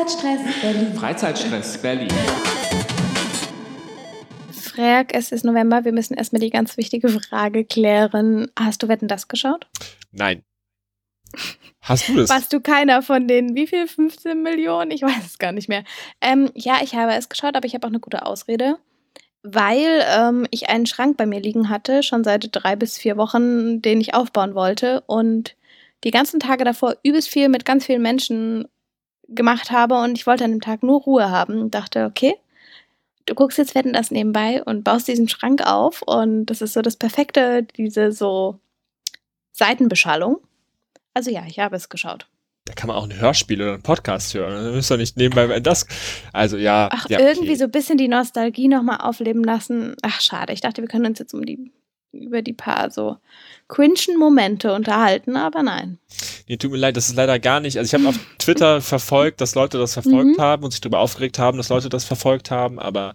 Freizeitstress Berlin. Freizeitstress Berlin. Frag, es ist November, wir müssen erstmal die ganz wichtige Frage klären. Hast du Wetten das geschaut? Nein. Hast du das? Warst du keiner von den, wie viel, 15 Millionen? Ich weiß es gar nicht mehr. Ähm, ja, ich habe es geschaut, aber ich habe auch eine gute Ausrede, weil ähm, ich einen Schrank bei mir liegen hatte, schon seit drei bis vier Wochen, den ich aufbauen wollte und die ganzen Tage davor übelst viel mit ganz vielen Menschen gemacht habe und ich wollte an dem Tag nur Ruhe haben und dachte, okay, du guckst jetzt Wetten das nebenbei und baust diesen Schrank auf und das ist so das Perfekte, diese so Seitenbeschallung. Also ja, ich habe es geschaut. Da kann man auch ein Hörspiel oder einen Podcast hören. Da müsst ihr nicht nebenbei das. Also ja. Ach, ja, irgendwie okay. so ein bisschen die Nostalgie nochmal aufleben lassen. Ach, schade. Ich dachte, wir können uns jetzt um die über die paar so cringen Momente unterhalten, aber nein. Nee, tut mir leid, das ist leider gar nicht. Also ich habe auf Twitter verfolgt, dass Leute das verfolgt Mhm. haben und sich darüber aufgeregt haben, dass Leute das verfolgt haben, aber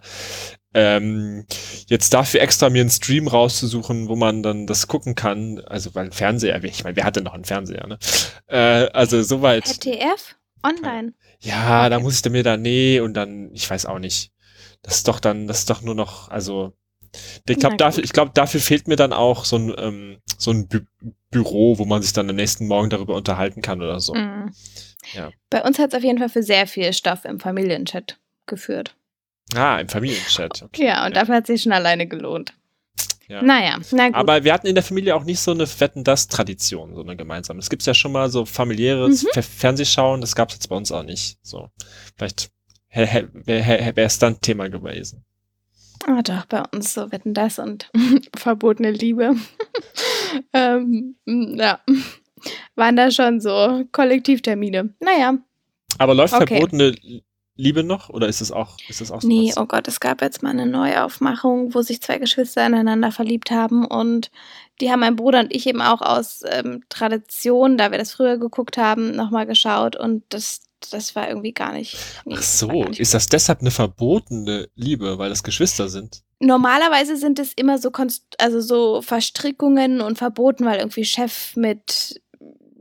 ähm, jetzt dafür extra mir einen Stream rauszusuchen, wo man dann das gucken kann, also weil ein Fernseher, ich meine, wer hat denn noch einen Fernseher, ne? Äh, also soweit. ZDF? Online. Ja, da muss ich dann mir da, nee, und dann, ich weiß auch nicht. Das ist doch dann, das ist doch nur noch, also, ich glaube, dafür, ich glaube, dafür fehlt mir dann auch so ein, ähm, so ein Bü Büro, wo man sich dann am nächsten Morgen darüber unterhalten kann oder so. Mhm. Ja. Bei uns hat es auf jeden Fall für sehr viel Stoff im Familienchat geführt. Ah, im Familienchat. Okay. Ja, und dafür hat sich schon alleine gelohnt. Ja. Naja, na gut. Aber wir hatten in der Familie auch nicht so eine Wetten-Das-Tradition, so eine gemeinsame. Es gibt ja schon mal so familiäres Mhm. Fer Fernsehschauen, das gab es jetzt bei uns auch nicht. So, vielleicht wäre es dann Thema gewesen. Ah, doch, bei uns so wetten das und verbotene Liebe. ähm, ja, waren da schon so Kollektivtermine. Naja, Aber läuft Okay. verbotene Liebe noch oder ist es auch, ist es auch so? nee, oh Gott, es gab jetzt mal eine Neuaufmachung, wo sich zwei Geschwister ineinander verliebt haben und die haben mein Bruder und ich eben auch aus ähm, Tradition, da wir das früher geguckt haben, nochmal geschaut und das, das war irgendwie gar nicht. nee, Ach so, nicht ist das deshalb eine verbotene Liebe, weil das Geschwister sind? Normalerweise sind es immer so, Konst also so Verstrickungen und Verboten, weil irgendwie Chef mit,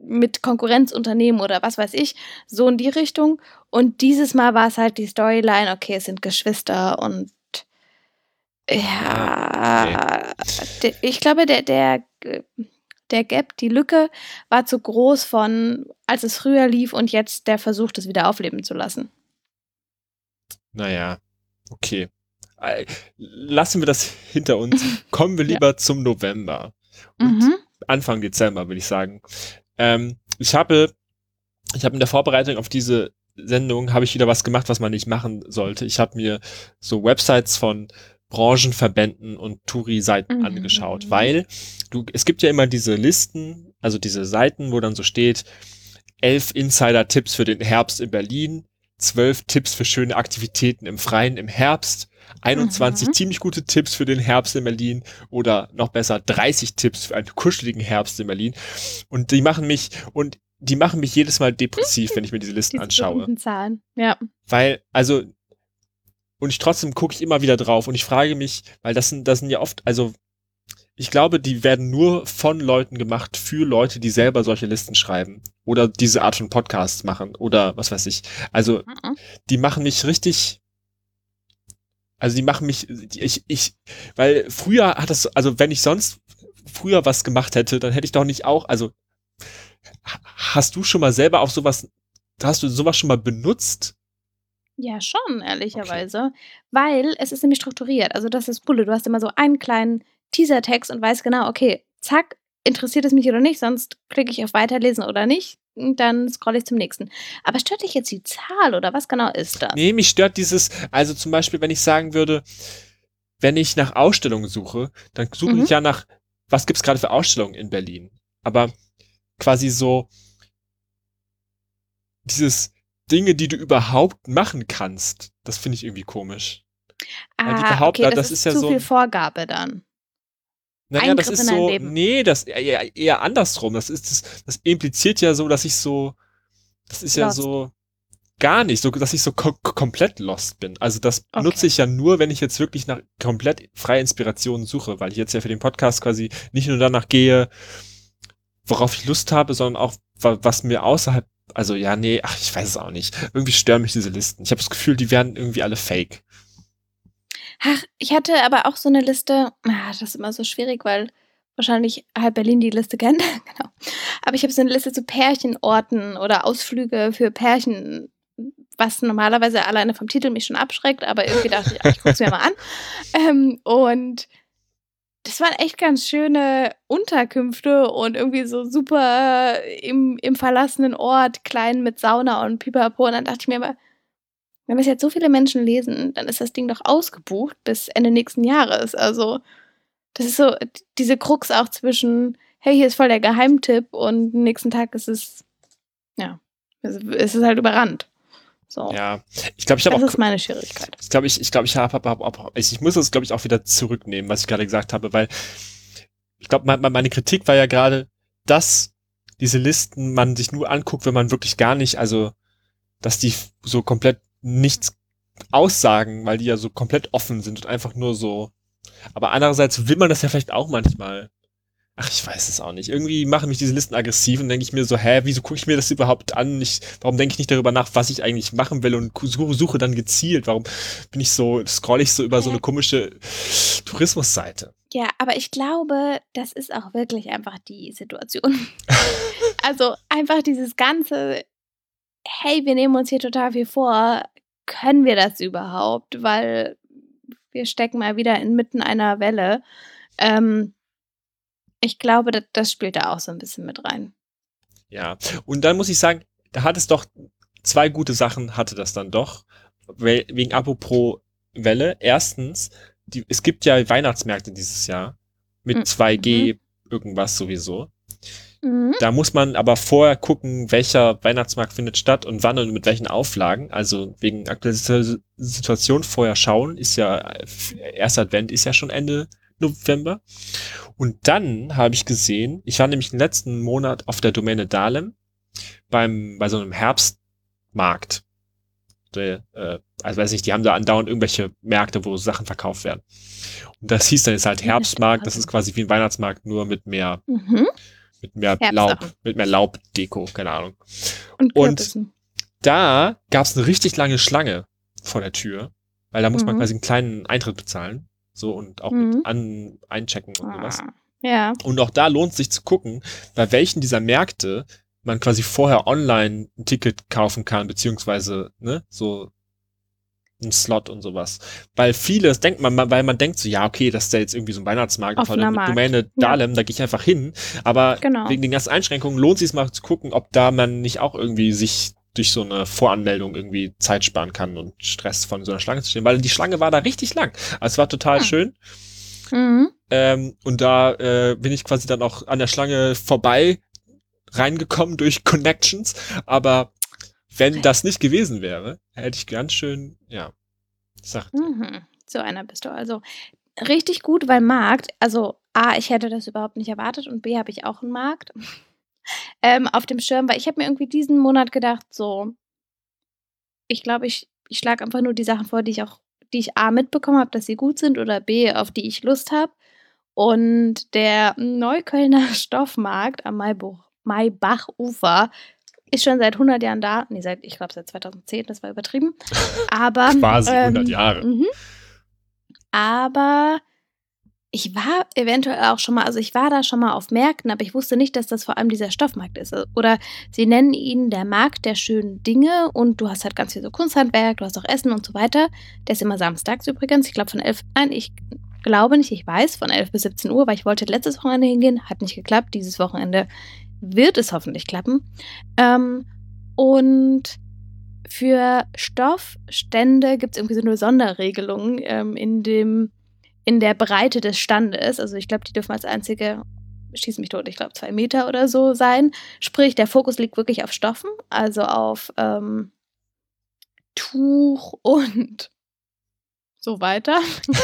mit Konkurrenzunternehmen oder was weiß ich, so in die Richtung. Und dieses Mal war es halt die Storyline, okay, es sind Geschwister und ja, de- ich glaube, der, der, der Gap, die Lücke war zu groß von, als es früher lief und jetzt der Versuch, das wieder aufleben zu lassen. Naja, okay. Lassen wir das hinter uns. Kommen wir Ja. lieber zum November. Und Mhm. Anfang Dezember, würde ich sagen. Ähm, ich habe, ich habe in der Vorbereitung auf diese Sendung habe ich wieder was gemacht, was man nicht machen sollte. Ich habe mir so Websites von Branchenverbänden und Touri-Seiten Mhm. angeschaut, weil du, es gibt ja immer diese Listen, also diese Seiten, wo dann so steht, elf Insider-Tipps für den Herbst in Berlin, zwölf Tipps für schöne Aktivitäten im Freien im Herbst, 21 Mhm. ziemlich gute Tipps für den Herbst in Berlin oder noch besser 30 Tipps für einen kuscheligen Herbst in Berlin. Und die machen mich, und die machen mich jedes Mal depressiv, wenn ich mir diese Listen Diese anschaue. Zahlen. Ja. Weil, also, und ich trotzdem gucke ich immer wieder drauf und ich frage mich, weil das sind, das sind ja oft, also, ich glaube, die werden nur von Leuten gemacht für Leute, die selber solche Listen schreiben oder diese Art von Podcasts machen oder was weiß ich. Also, Mhm. die machen mich richtig, also die machen mich, ich, ich, weil früher hat das, also wenn ich sonst früher was gemacht hätte, dann hätte ich doch nicht auch, also ha- hast du schon mal selber auf sowas, hast du sowas schon mal benutzt? Ja, schon, ehrlicherweise. Weil es ist nämlich strukturiert. Also das ist cool. Du hast immer so einen kleinen Teaser-Text und weißt genau, okay, zack, interessiert es mich oder nicht, sonst klicke ich auf Weiterlesen oder nicht. Und dann scrolle ich zum nächsten. Aber stört dich jetzt die Zahl oder was genau ist das? Nee, mich stört dieses, also zum Beispiel, wenn ich sagen würde, wenn ich nach Ausstellungen suche, dann suche Mhm. ich ja nach, was gibt's gerade für Ausstellungen in Berlin? Aber quasi so dieses Dinge, die du überhaupt machen kannst, das finde ich irgendwie komisch. ah, okay, das das, ist ist ja zu so- viel Vorgabe dann. Naja, das Eingriff ist in dein so, nee, das eher, eher andersrum. Das ist, das, das impliziert ja so, dass ich so, das ist ja Lost. so gar nicht, so, dass ich so ko komplett lost bin. Also das Okay. nutze ich ja nur, wenn ich jetzt wirklich nach komplett freie Inspirationen suche, weil ich jetzt ja für den Podcast quasi nicht nur danach gehe, worauf ich Lust habe, sondern auch, wa- was mir außerhalb also ja, nee, ach, ich weiß es auch nicht. Irgendwie stören mich diese Listen. Ich habe das Gefühl, die werden irgendwie alle fake. Ach, ich hatte aber auch so eine Liste, ah, das ist immer so schwierig, weil wahrscheinlich halb Berlin die Liste kennt. genau. Aber ich habe so eine Liste zu Pärchenorten oder Ausflüge für Pärchen, was normalerweise alleine vom Titel mich schon abschreckt, aber irgendwie dachte ich, ach, ich gucke es mir mal an. Ähm, und das waren echt ganz schöne Unterkünfte und irgendwie so super im, im verlassenen Ort, klein mit Sauna und Pipapo. Und dann dachte ich mir immer, wenn das jetzt so viele Menschen lesen, dann ist das Ding doch ausgebucht bis Ende nächsten Jahres. Also, das ist so diese Krux auch zwischen, hey, hier ist voll der Geheimtipp und nächsten Tag ist es, ja, es ist halt überrannt. So. Ja, ich glaube, ich habe auch. Das ist meine Schwierigkeit. Ich glaube, ich, ich glaube, ich habe, hab, hab, hab, ich, ich muss das, glaube ich, auch wieder zurücknehmen, was ich gerade gesagt habe, weil ich glaube, meine Kritik war ja gerade, dass diese Listen man sich nur anguckt, wenn man wirklich gar nicht, also, dass die so komplett nichts aussagen, weil die ja so komplett offen sind und einfach nur so. Aber andererseits will man das ja vielleicht auch manchmal. Ach, ich weiß es auch nicht. Irgendwie machen mich diese Listen aggressiv und denke ich mir so, hä, wieso gucke ich mir das überhaupt an? Ich, warum denke ich nicht darüber nach, was ich eigentlich machen will und suche dann gezielt? Warum bin ich so, scroll ich so über so eine komische Tourismusseite? Ja, aber ich glaube, das ist auch wirklich einfach die Situation. also einfach dieses ganze, hey, wir nehmen uns hier total viel vor, können wir das überhaupt? Weil wir stecken mal wieder inmitten einer Welle. Ähm, ich glaube, das, das spielt da auch so ein bisschen mit rein. Ja, und dann muss ich sagen, da hat es doch zwei gute Sachen, hatte das dann doch. Wegen Apropos Welle. Erstens, die, es gibt ja Weihnachtsmärkte dieses Jahr mit 2G mhm. irgendwas sowieso. Mhm. Da muss man aber vorher gucken, welcher Weihnachtsmarkt findet statt und wann und mit welchen Auflagen. Also wegen aktueller Situation vorher schauen, ist ja, erster Advent ist ja schon Ende November. Und dann habe ich gesehen, ich war nämlich den letzten Monat auf der Domäne Dahlem beim, bei so einem Herbstmarkt. Der, äh, also weiß nicht, die haben da andauernd irgendwelche Märkte, wo Sachen verkauft werden. Und das hieß dann jetzt halt Herbstmarkt, das ist quasi wie ein Weihnachtsmarkt, nur mit mehr, mhm. mit mehr Laub, mit mehr Laubdeko, keine Ahnung. Und, Und da gab es eine richtig lange Schlange vor der Tür, weil da muss mhm. man quasi einen kleinen Eintritt bezahlen. So und auch mhm. mit an, einchecken und ah, sowas. Ja. Und auch da lohnt es sich zu gucken, bei welchen dieser Märkte man quasi vorher online ein Ticket kaufen kann, beziehungsweise, ne, so ein Slot und sowas. Weil vieles denkt man, weil man denkt so, ja, okay, das ist ja jetzt irgendwie so ein Weihnachtsmarkt von der Domäne Dahlem, ja. da gehe ich einfach hin. Aber genau. wegen den ganzen Einschränkungen lohnt es sich mal zu gucken, ob da man nicht auch irgendwie sich durch so eine Voranmeldung irgendwie Zeit sparen kann und Stress von so einer Schlange zu stehen, weil die Schlange war da richtig lang. Also es war total. Ah. schön. Mhm. Ähm, und da äh, bin ich quasi dann auch an der Schlange vorbei reingekommen durch Connections. Aber wenn das nicht gewesen wäre, hätte ich ganz schön, ja, sagt. Mhm. So einer bist du also. Richtig gut, weil Markt, also A, ich hätte das überhaupt nicht erwartet und B, habe ich auch einen Markt ähm, auf dem Schirm, weil ich habe mir irgendwie diesen Monat gedacht, so, ich glaube, ich, ich schlage einfach nur die Sachen vor, die ich auch, die ich A mitbekommen habe, dass sie gut sind oder B, auf die ich Lust habe. Und der Neuköllner Stoffmarkt am Maibuch, Maibachufer ist schon seit 100 Jahren da. Nee, seit, ich glaube, seit 2010, das war übertrieben. Aber. Quasi ähm, 100 Jahre. Mhm. Aber ich war eventuell auch schon mal, also ich war da schon mal auf Märkten, aber ich wusste nicht, dass das vor allem dieser Stoffmarkt ist. Oder sie nennen ihn der Markt der schönen Dinge und du hast halt ganz viel so Kunsthandwerk, du hast auch Essen und so weiter. Der ist immer samstags übrigens, ich glaube von 11, nein, ich glaube nicht, ich weiß, von 11 bis 17 Uhr, weil ich wollte letztes Wochenende hingehen, hat nicht geklappt. Dieses Wochenende wird es hoffentlich klappen. Ähm, und für Stoffstände gibt es irgendwie so eine Sonderregelung ähm, in dem in der Breite des Standes, also ich glaube, die dürfen als einzige, schießen mich tot, ich glaube zwei Meter oder so sein. Sprich, der Fokus liegt wirklich auf Stoffen, also auf ähm, Tuch und so weiter.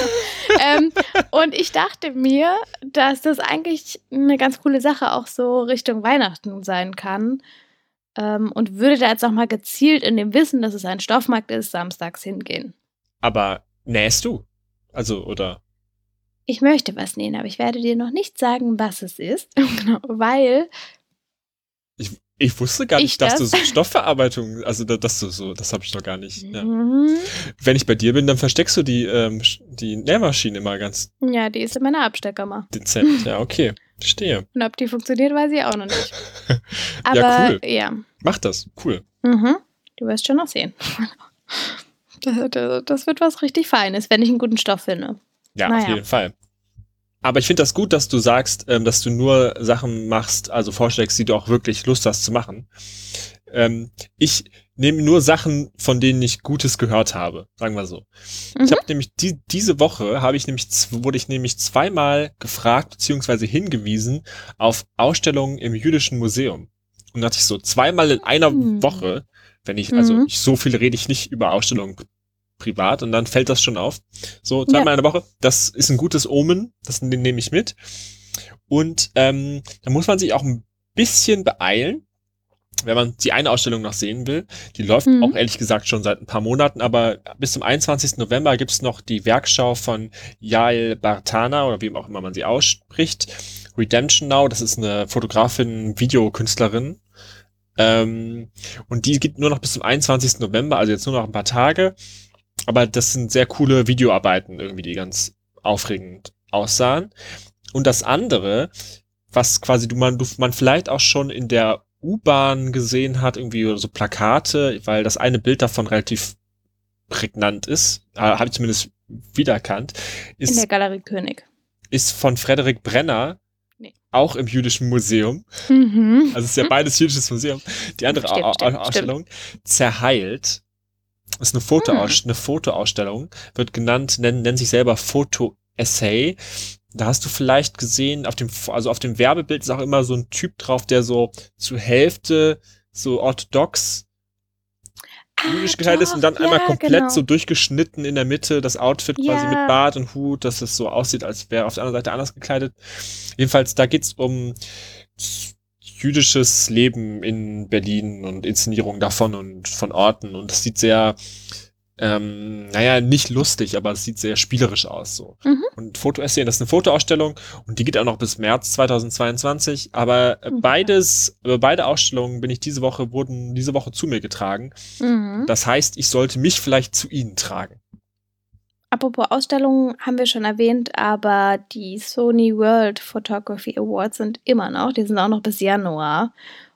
ähm, und ich dachte mir, dass das eigentlich eine ganz coole Sache auch so Richtung Weihnachten sein kann. Ähm, und würde da jetzt auch mal gezielt in dem Wissen, dass es ein Stoffmarkt ist, samstags hingehen. Aber nähst du? Also, oder? Ich möchte was nähen, aber ich werde dir noch nicht sagen, was es ist, genau, weil ich, Ich wusste gar nicht, Ich dass du das? so Stoffverarbeitung, also da- dass du so, das habe ich noch gar nicht. Ja. Mhm. Wenn ich bei dir bin, dann versteckst du die, ähm, die Nähmaschine immer ganz Ja, die ist in meiner Absteckkammer. dezent. Ja, okay. Verstehe. Und ob die funktioniert, weiß ich auch noch nicht. Aber Ja, cool. ja. Mach das. Cool. Mhm. Du wirst schon noch sehen. Das, das, das wird was richtig Feines, wenn ich einen guten Stoff finde. Ja, auf Naja. jeden Fall. Aber ich finde das gut, dass du sagst, ähm, dass du nur Sachen machst, also vorschlägst, die du auch wirklich Lust hast zu machen. Ähm, ich nehme nur Sachen, von denen ich Gutes gehört habe, sagen wir so. Mhm. Ich habe nämlich die, diese Woche habe ich nämlich wurde ich nämlich zweimal gefragt beziehungsweise hingewiesen auf Ausstellungen im jüdischen Museum. Und da dachte ich so zweimal in einer Hm. Woche, wenn ich also Mhm. ich, so viel rede ich nicht über Ausstellungen privat und dann fällt das schon auf. So zweimal in der Woche, das ist ein gutes Omen, das ne- nehme ich mit. Und ähm, da muss man sich auch ein bisschen beeilen, wenn man die eine Ausstellung noch sehen will. Die läuft Mhm. auch ehrlich gesagt schon seit ein paar Monaten, aber bis zum 21. November gibt's noch die Werkschau von Yael Bartana oder wie auch immer man sie ausspricht. Redemption Now, das ist eine Fotografin, Videokünstlerin. Ähm, und die geht nur noch bis zum 21. November, also jetzt nur noch ein paar Tage. Aber das sind sehr coole Videoarbeiten irgendwie, die ganz aufregend aussahen. Und das andere, was quasi du man, du, man vielleicht auch schon in der U-Bahn gesehen hat, irgendwie so Plakate, weil das eine Bild davon relativ prägnant ist, äh, habe ich zumindest wiedererkannt, In ist, der Galerie König. ist von Frederik Brenner, Nee. auch im jüdischen Museum. Mhm. Also es ist ja beides jüdisches Museum. Die andere Stimmt, Au- Au- stimmt, Ausstellung, Zerheilt, ist eine, Fotoaus eine Fotoausstellung, wird genannt, nennt, nennt sich selber Foto-Essay. Da hast du vielleicht gesehen, auf dem, also auf dem Werbebild ist auch immer so ein Typ drauf, der so zur Hälfte so orthodox jüdisch gekleidet ist und dann Ah, doch, einmal ja, komplett genau. so durchgeschnitten in der Mitte, das Outfit quasi Ja. mit Bart und Hut, dass es so aussieht, als wäre auf der anderen Seite anders gekleidet. Jedenfalls, da geht's um jüdisches Leben in Berlin und Inszenierung davon und von Orten und das sieht sehr, ähm, naja, nicht lustig, aber es sieht sehr spielerisch aus so. Mhm. Und Fotoessay, das ist eine Fotoausstellung und die geht auch noch bis März 2022, aber äh, Mhm. beides, beide Ausstellungen bin ich diese Woche, wurden diese Woche zu mir getragen. Mhm. Das heißt, ich sollte mich vielleicht zu ihnen tragen. Apropos Ausstellungen haben wir schon erwähnt, aber die Sony World Photography Awards sind immer noch, die sind auch noch bis Januar.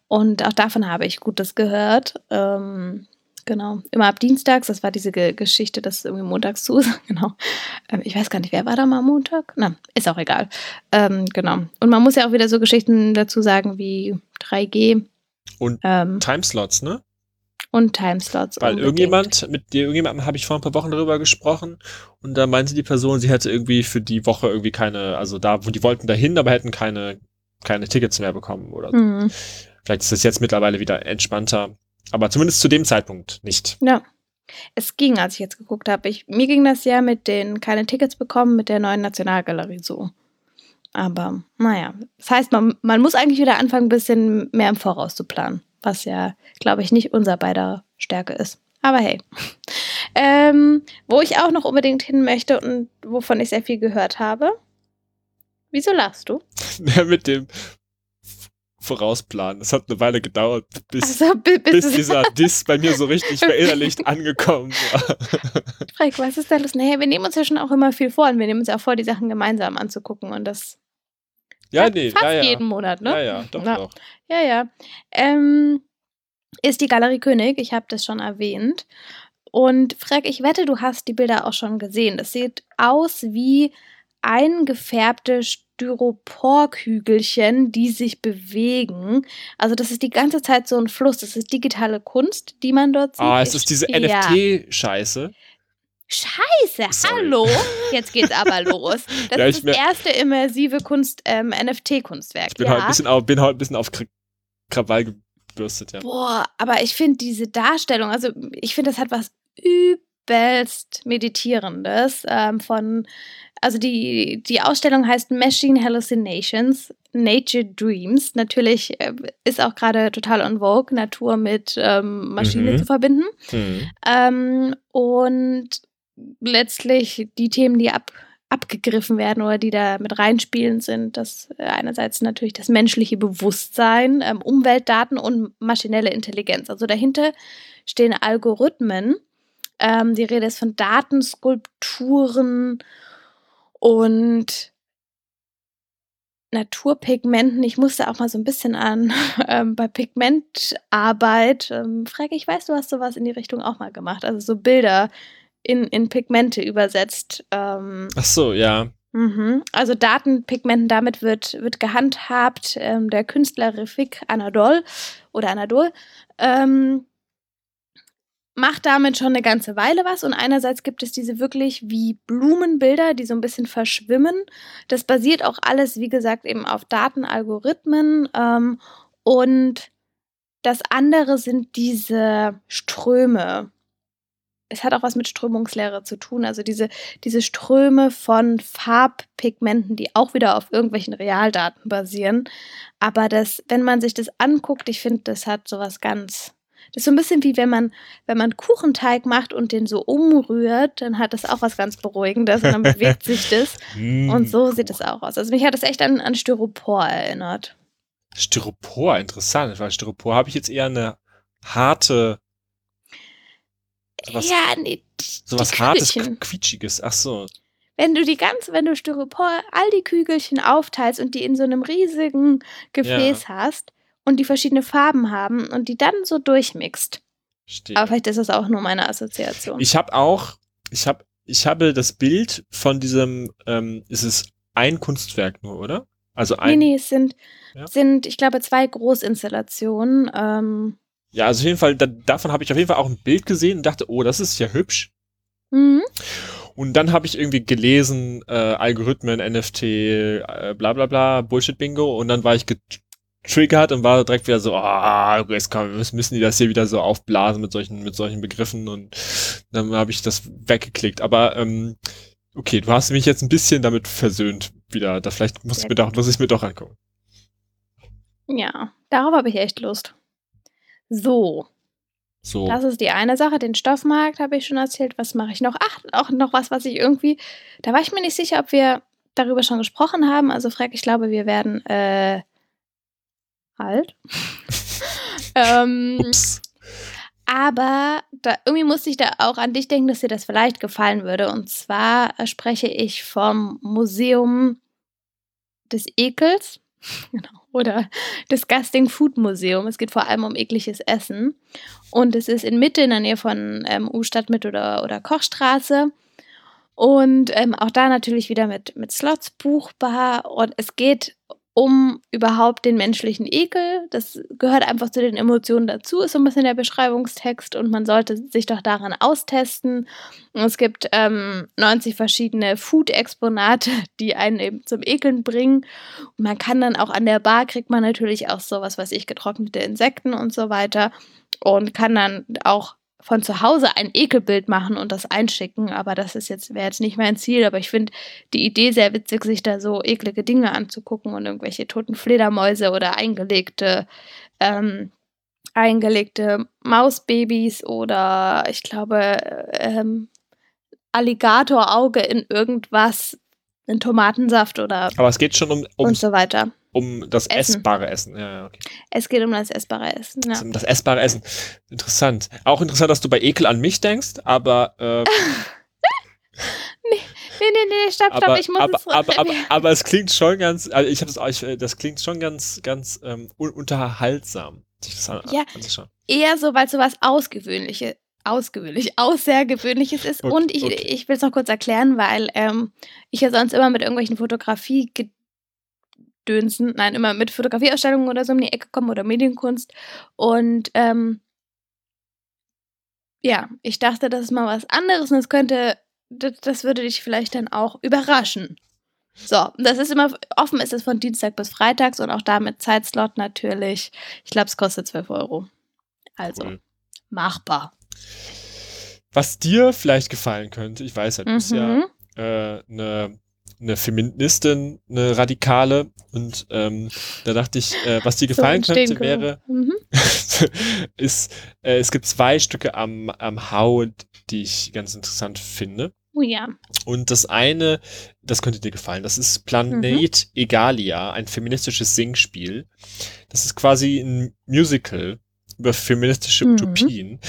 Und auch davon habe ich Gutes gehört. Ähm, genau, immer ab Dienstags, das war diese Ge Geschichte, dass irgendwie montags zu ist. genau. Ähm, ich weiß gar nicht, wer war da mal am Montag? Na, ist auch egal. Ähm, genau. Und man muss ja auch wieder so Geschichten dazu sagen wie 3G Und ähm, Timeslots, ne? Und Timeslots. Weil unbedingt. irgendjemand, mit dir irgendjemandem habe ich vor ein paar Wochen darüber gesprochen und da meinte die Person, sie hätte irgendwie für die Woche irgendwie keine, also da, wo die wollten dahin, aber hätten keine, keine Tickets mehr bekommen oder so. Mhm. Vielleicht ist das jetzt mittlerweile wieder entspannter, aber zumindest zu dem Zeitpunkt nicht. Ja. Es ging, als ich jetzt geguckt habe. Ich, mir ging das ja mit den keine Tickets bekommen mit der neuen Nationalgalerie so. Aber naja, das heißt, man, man muss eigentlich wieder anfangen, ein bisschen mehr im Voraus zu planen. Was ja, glaube ich, nicht unser beider Stärke ist. Aber hey. Ähm, wo ich auch noch unbedingt hin möchte und wovon ich sehr viel gehört habe. Wieso lachst du? mit dem Vorausplan. Das hat eine Weile gedauert, bis, Also, bi- bis, bis dieser Diss bei mir so richtig verinnerlicht angekommen war. Frag, was ist da los? Naja, wir nehmen uns ja schon auch immer viel vor und wir nehmen uns ja auch vor, die Sachen gemeinsam anzugucken und das Ja, nee, fast ja, ja. jeden Monat, ne? Ja, ja, doch, Ja. doch. Ja, ja. Ähm, ist die Galerie König, ich habe das schon erwähnt. Und Freck, ich wette, du hast die Bilder auch schon gesehen. Das sieht aus wie eingefärbte Styroporkügelchen, die sich bewegen. Also das ist die ganze Zeit so ein Fluss. Das ist digitale Kunst, die man dort sieht. Ah, es ist diese ja. NFT-Scheiße. Scheiße, Sorry. hallo. Jetzt geht's aber los. Das Ja, ist das erste immersive Kunst, ähm, NFT-Kunstwerk. Ich bin, ja. heute ein bisschen auf, bin heute ein bisschen auf Kr- Krawall gebürstet, ja. Boah, aber ich finde diese Darstellung, also ich finde, das hat was übelst Meditierendes ähm, von, also die, die Ausstellung heißt Machine Hallucinations, Nature Dreams. Natürlich äh, ist auch gerade total on vogue, Natur mit ähm, Maschine Mhm. zu verbinden. Hm. Ähm, und letztlich die Themen, die ab, abgegriffen werden oder die da mit reinspielen sind. Das äh, einerseits natürlich das menschliche Bewusstsein, ähm, Umweltdaten und maschinelle Intelligenz. Also dahinter stehen Algorithmen. Ähm, die Rede ist von Datenskulpturen und Naturpigmenten. Ich musste auch mal so ein bisschen an ähm, bei Pigmentarbeit. Ähm, Frage, ich weiß, du hast sowas in die Richtung auch mal gemacht. Also so Bilder in, in Pigmente übersetzt. Ähm, Ach so, ja. Mhm. Also Datenpigmenten, damit wird, wird gehandhabt. Ähm, der Künstler Refik Anadol oder Anadol ähm, macht damit schon eine ganze Weile was. Und einerseits gibt es diese wirklich wie Blumenbilder, die so ein bisschen verschwimmen. Das basiert auch alles, wie gesagt, eben auf Datenalgorithmen. Ähm, und das andere sind diese Ströme es hat auch was mit Strömungslehre zu tun. Also diese, diese Ströme von Farbpigmenten, die auch wieder auf irgendwelchen Realdaten basieren. Aber das, wenn man sich das anguckt, ich finde, das hat sowas ganz. Das ist so ein bisschen wie wenn man, wenn man Kuchenteig macht und den so umrührt, dann hat das auch was ganz Beruhigendes und dann bewegt sich das. Mm. Und so sieht es auch aus. Also mich hat das echt an, an Styropor erinnert. Styropor, interessant, weil Styropor habe ich jetzt eher eine harte Sowas, ja, nee, sowas hartes, quietschiges. Ach so. Wenn du die ganze, wenn du Styropor, all die Kügelchen aufteilst und die in so einem riesigen Gefäß ja. hast und die verschiedene Farben haben und die dann so durchmixt. Steht. Aber vielleicht ist das auch nur meine Assoziation. Ich habe auch, ich habe, ich habe das Bild von diesem, ähm, ist es ein Kunstwerk nur, oder? Also ein. Nee, nee, es sind, ja. sind, ich glaube, zwei Großinstallationen. Ähm, ja, also auf jeden Fall, da, davon habe ich auf jeden Fall auch ein Bild gesehen und dachte, oh, das ist ja hübsch. Mhm. Und dann habe ich irgendwie gelesen, äh, Algorithmen, NFT, äh, bla bla bla, Bullshit-Bingo. Und dann war ich getriggert und war direkt wieder so, ah, oh, jetzt kann, müssen die das hier wieder so aufblasen mit solchen, mit solchen Begriffen. Und dann habe ich das weggeklickt. Aber ähm, okay, du hast mich jetzt ein bisschen damit versöhnt wieder. Da vielleicht muss ich mir doch, muss ich mir doch angucken. Ja, darauf habe ich echt Lust. So. So. Das ist die eine Sache. Den Stoffmarkt habe ich schon erzählt. Was mache ich noch? Ach, auch noch was, was ich irgendwie. Da war ich mir nicht sicher, ob wir darüber schon gesprochen haben. Also, Frag, ich glaube, wir werden äh, alt. ähm, Ups. Aber da, irgendwie musste ich da auch an dich denken, dass dir das vielleicht gefallen würde. Und zwar äh, spreche ich vom Museum des Ekels. Genau oder Disgusting Food Museum. Es geht vor allem um ekliges Essen. Und es ist in Mitte, in der Nähe von ähm, U-Stadt oder, oder Kochstraße. Und ähm, auch da natürlich wieder mit, mit Slots buchbar. Und es geht um überhaupt den menschlichen Ekel. Das gehört einfach zu den Emotionen dazu, ist so ein bisschen der Beschreibungstext und man sollte sich doch daran austesten. Es gibt ähm, 90 verschiedene Food-Exponate, die einen eben zum Ekeln bringen. Und man kann dann auch an der Bar kriegt man natürlich auch sowas, was ich getrocknete Insekten und so weiter und kann dann auch von zu Hause ein Ekelbild machen und das einschicken, aber das ist jetzt, wäre jetzt nicht mein Ziel, aber ich finde die Idee sehr witzig, sich da so eklige Dinge anzugucken und irgendwelche toten Fledermäuse oder eingelegte, ähm, eingelegte Mausbabys oder ich glaube, ähm, Alligatorauge in irgendwas, in Tomatensaft oder. Aber es geht schon um, um und so weiter um das Essen. essbare Essen. Ja, ja, okay. Es geht um das essbare Essen. Ja. Um das essbare Essen. Interessant. Auch interessant, dass du bei Ekel an mich denkst, aber. Äh, nee, nee, nee, nee, stopp, stopp, aber, ich muss aber, es aber, aber, aber, es klingt schon ganz, also ich habe das, ich, das klingt schon ganz, ganz ähm, unterhaltsam, sich das an, ja, anzuschauen. Eher so, weil es so was Ausgewöhnliches ausgewöhnlich, außergewöhnliches ist. Okay, und ich, okay. ich will es noch kurz erklären, weil ähm, ich ja sonst immer mit irgendwelchen Fotografie Dönsen, nein, immer mit Fotografieausstellungen oder so um die Ecke kommen oder Medienkunst. Und ähm, ja, ich dachte, das ist mal was anderes und das könnte, das, das würde dich vielleicht dann auch überraschen. So, das ist immer, offen ist es von Dienstag bis Freitags und auch da mit Zeitslot natürlich. Ich glaube, es kostet 12 Euro. Also, cool. machbar. Was dir vielleicht gefallen könnte, ich weiß ja, du bist ja mhm. äh, eine eine Feministin, eine Radikale. Und ähm, da dachte ich, äh, was dir gefallen so könnte, wäre, mhm. ist, äh, es gibt zwei Stücke am, am Hau, die ich ganz interessant finde. Oh ja. Und das eine, das könnte dir gefallen, das ist Planet Egalia, ein feministisches Singspiel. Das ist quasi ein Musical über feministische Mhm. Utopien.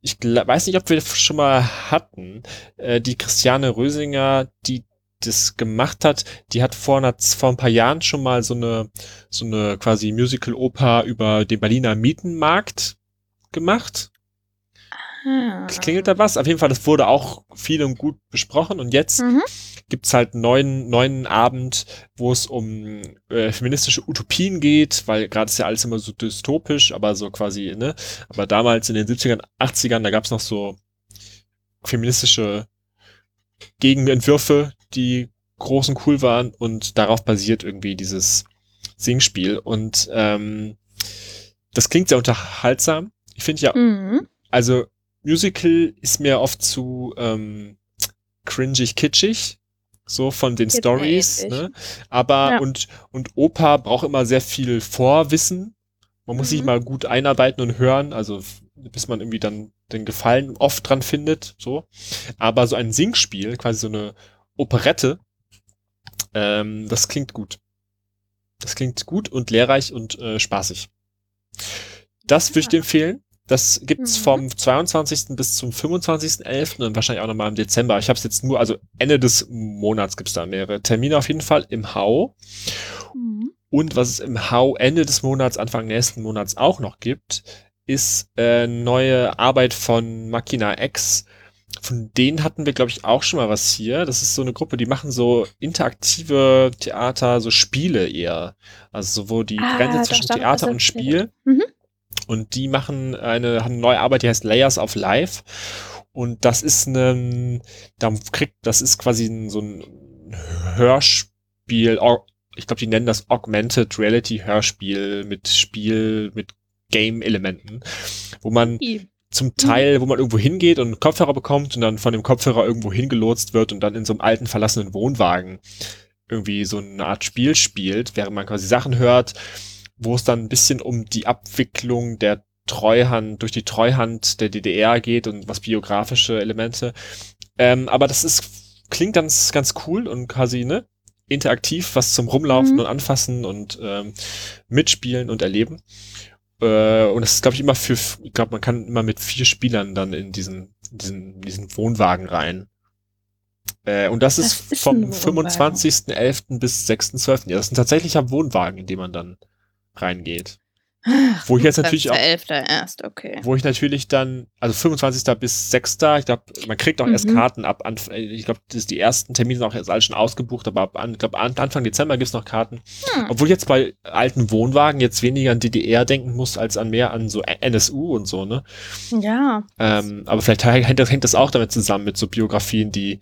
Ich weiß nicht, ob wir das schon mal hatten. Äh, die Christiane Rösinger, die das gemacht hat, die hat vor, einer, vor ein paar Jahren schon mal so eine, so eine quasi Musical-Oper über den Berliner Mietenmarkt gemacht. Ah. Klingelt da was? Auf jeden Fall, das wurde auch viel und gut besprochen und jetzt Mhm. gibt's halt einen neuen, neuen Abend, wo es um äh, feministische Utopien geht, weil gerade ist ja alles immer so dystopisch, aber so quasi, ne? Aber damals in den 70ern, 80ern, da gab's noch so feministische Gegenentwürfe, die groß und cool waren und darauf basiert irgendwie dieses Singspiel und ähm, das klingt sehr unterhaltsam. Ich finde ja Mhm. also Musical ist mir oft zu ähm, cringig kitschig, so von den Stories, ne? Aber Ja. und und Oper braucht immer sehr viel Vorwissen. Man muss sich Mhm. mal gut einarbeiten und hören, also bis man irgendwie dann den Gefallen oft dran findet, so. Aber so ein Singspiel, quasi so eine Operette, ähm, das klingt gut. Das klingt gut und lehrreich und äh, spaßig. Das würde ich dir empfehlen. Das gibt's Mhm. vom 22. bis zum 25.11. und wahrscheinlich auch nochmal im Dezember. Ich habe es jetzt nur, also Ende des Monats gibt's da mehrere Termine auf jeden Fall im Hau. Mhm. Und was es im Hau Ende des Monats, Anfang nächsten Monats auch noch gibt, ist äh, neue Arbeit von Machina X. Von denen hatten wir, glaube ich, auch schon mal was hier. Das ist so eine Gruppe, die machen so interaktive Theater, so Spiele eher. Also so wo die Ah, Grenze zwischen Theater und Spiel. Mhm. Und die machen eine, haben eine neue Arbeit, die heißt Layers of Life. Und das ist ein, da kriegt, das ist quasi ein, so ein Hörspiel, ich glaube, die nennen das Augmented Reality Hörspiel mit Spiel, mit Game-Elementen, wo man I. zum Teil, wo man irgendwo hingeht und einen Kopfhörer bekommt und dann von dem Kopfhörer irgendwo hingelotst wird und dann in so einem alten verlassenen Wohnwagen irgendwie so eine Art Spiel spielt, während man quasi Sachen hört, wo es dann ein bisschen um die Abwicklung der Treuhand, durch die Treuhand der DDR geht und was biografische Elemente. Ähm, aber das ist, klingt ganz, ganz cool und quasi, ne, interaktiv, was zum Rumlaufen Mhm. und Anfassen und ähm, Mitspielen und Erleben. Äh, und das ist, glaube ich, immer für, ich glaube, man kann immer mit vier Spielern dann in diesen, in diesen, in diesen Wohnwagen rein. Äh, und das, Das ist, ist vom ein Wohnwagen. 25.11. bis 6.12. Ja, das ist ein tatsächlicher Wohnwagen, in dem man dann reingeht. Ach, Wo ich jetzt natürlich auch- 11. erst, okay. Wo ich natürlich dann, also 25. bis 6. Ich glaube, man kriegt auch erst Mhm. Karten ab, ich glaube, die ersten Termine sind auch erst alle schon ausgebucht, aber ab, an, ich glaube, an, Anfang Dezember gibt's noch Karten. Hm. Obwohl ich jetzt bei alten Wohnwagen jetzt weniger an DDR denken muss, als an mehr an so NSU und so, ne? Ja. Ähm, aber vielleicht hängt das, hängt das auch damit zusammen mit so Biografien, die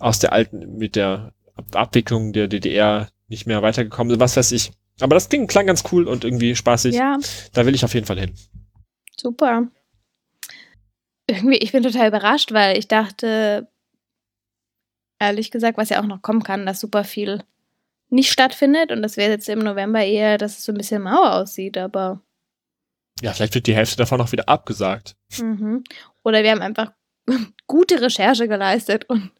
aus der alten, mit der Ab- Abwicklung der DDR nicht mehr weitergekommen sind, was weiß ich. Aber das klingt, klang ganz cool und irgendwie spaßig. Ja, Da will ich auf jeden Fall hin. super. Irgendwie, ich bin total überrascht, weil ich dachte, ehrlich gesagt, was ja auch noch kommen kann, dass super viel nicht stattfindet und das wäre jetzt im November eher, dass es so ein bisschen mau aussieht, aber Ja, vielleicht wird die Hälfte davon auch wieder abgesagt. mhm. oder wir haben einfach gute Recherche geleistet und,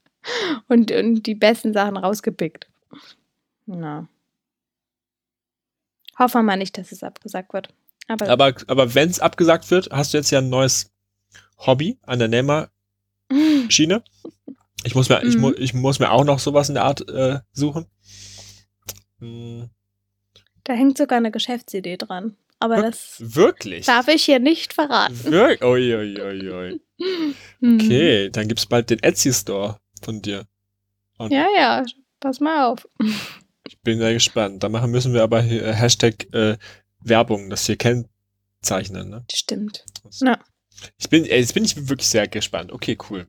und, und die besten Sachen rausgepickt. Na. Hoffen wir mal nicht, dass es abgesagt wird. Aber, Aber, aber wenn es abgesagt wird, hast du jetzt ja ein neues Hobby an der Nähmaschine. Ich muss mir, ich, Mhm. mu ich muss mir auch noch sowas in der Art äh, suchen. Hm, da hängt sogar eine Geschäftsidee dran. Aber Wir- das wirklich? darf ich hier nicht verraten. Wir oi, oi, oi, oi. Mhm. Okay, dann gibt's bald den Etsy-Store von dir. Ja, ja, pass mal auf. Ich bin sehr gespannt. Da machen müssen wir aber hier, äh, Hashtag äh, Werbung, das hier kennzeichnen. Ne? Stimmt. Ja. Ich bin, äh, jetzt bin ich wirklich sehr gespannt. Okay, cool.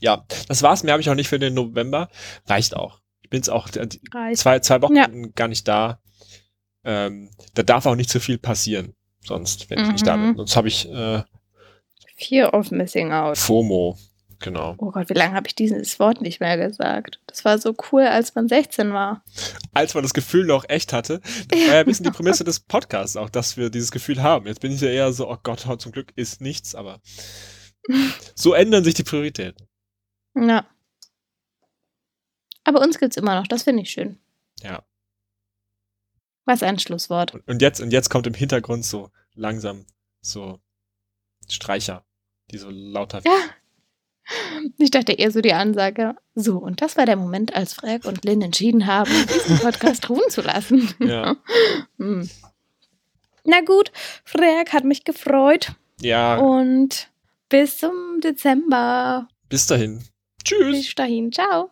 Ja, das war's. Mehr habe ich auch nicht für den November. Reicht auch. Ich bin jetzt auch äh, Reicht. zwei, zwei Wochen Ja. gar nicht da. Ähm, da darf auch nicht zu viel passieren. Sonst, wenn ich nicht da bin. Mhm. Sonst habe ich äh, Fear of Missing Out. FOMO. Genau. Oh Gott, wie lange habe ich dieses Wort nicht mehr gesagt? Das war so cool, als man 16 war. Als man das Gefühl noch echt hatte, das war ja ein bisschen die Prämisse des Podcasts auch, dass wir dieses Gefühl haben. Jetzt bin ich ja eher so, oh Gott, oh, zum Glück ist nichts, aber so ändern sich die Prioritäten. Ja. Aber uns gibt's immer noch, das finde ich schön. Ja. Was ein Schlusswort. Und, und jetzt, und jetzt kommt im Hintergrund so langsam so Streicher, die so lauter Ja. Ich dachte eher so die Ansage. So, und das war der Moment, als Frag und Lynn entschieden haben, diesen Podcast ruhen zu lassen. Ja. Hm. Na gut, Frag hat mich gefreut Ja, und bis zum Dezember. bis dahin. Tschüss. Bis dahin. Ciao.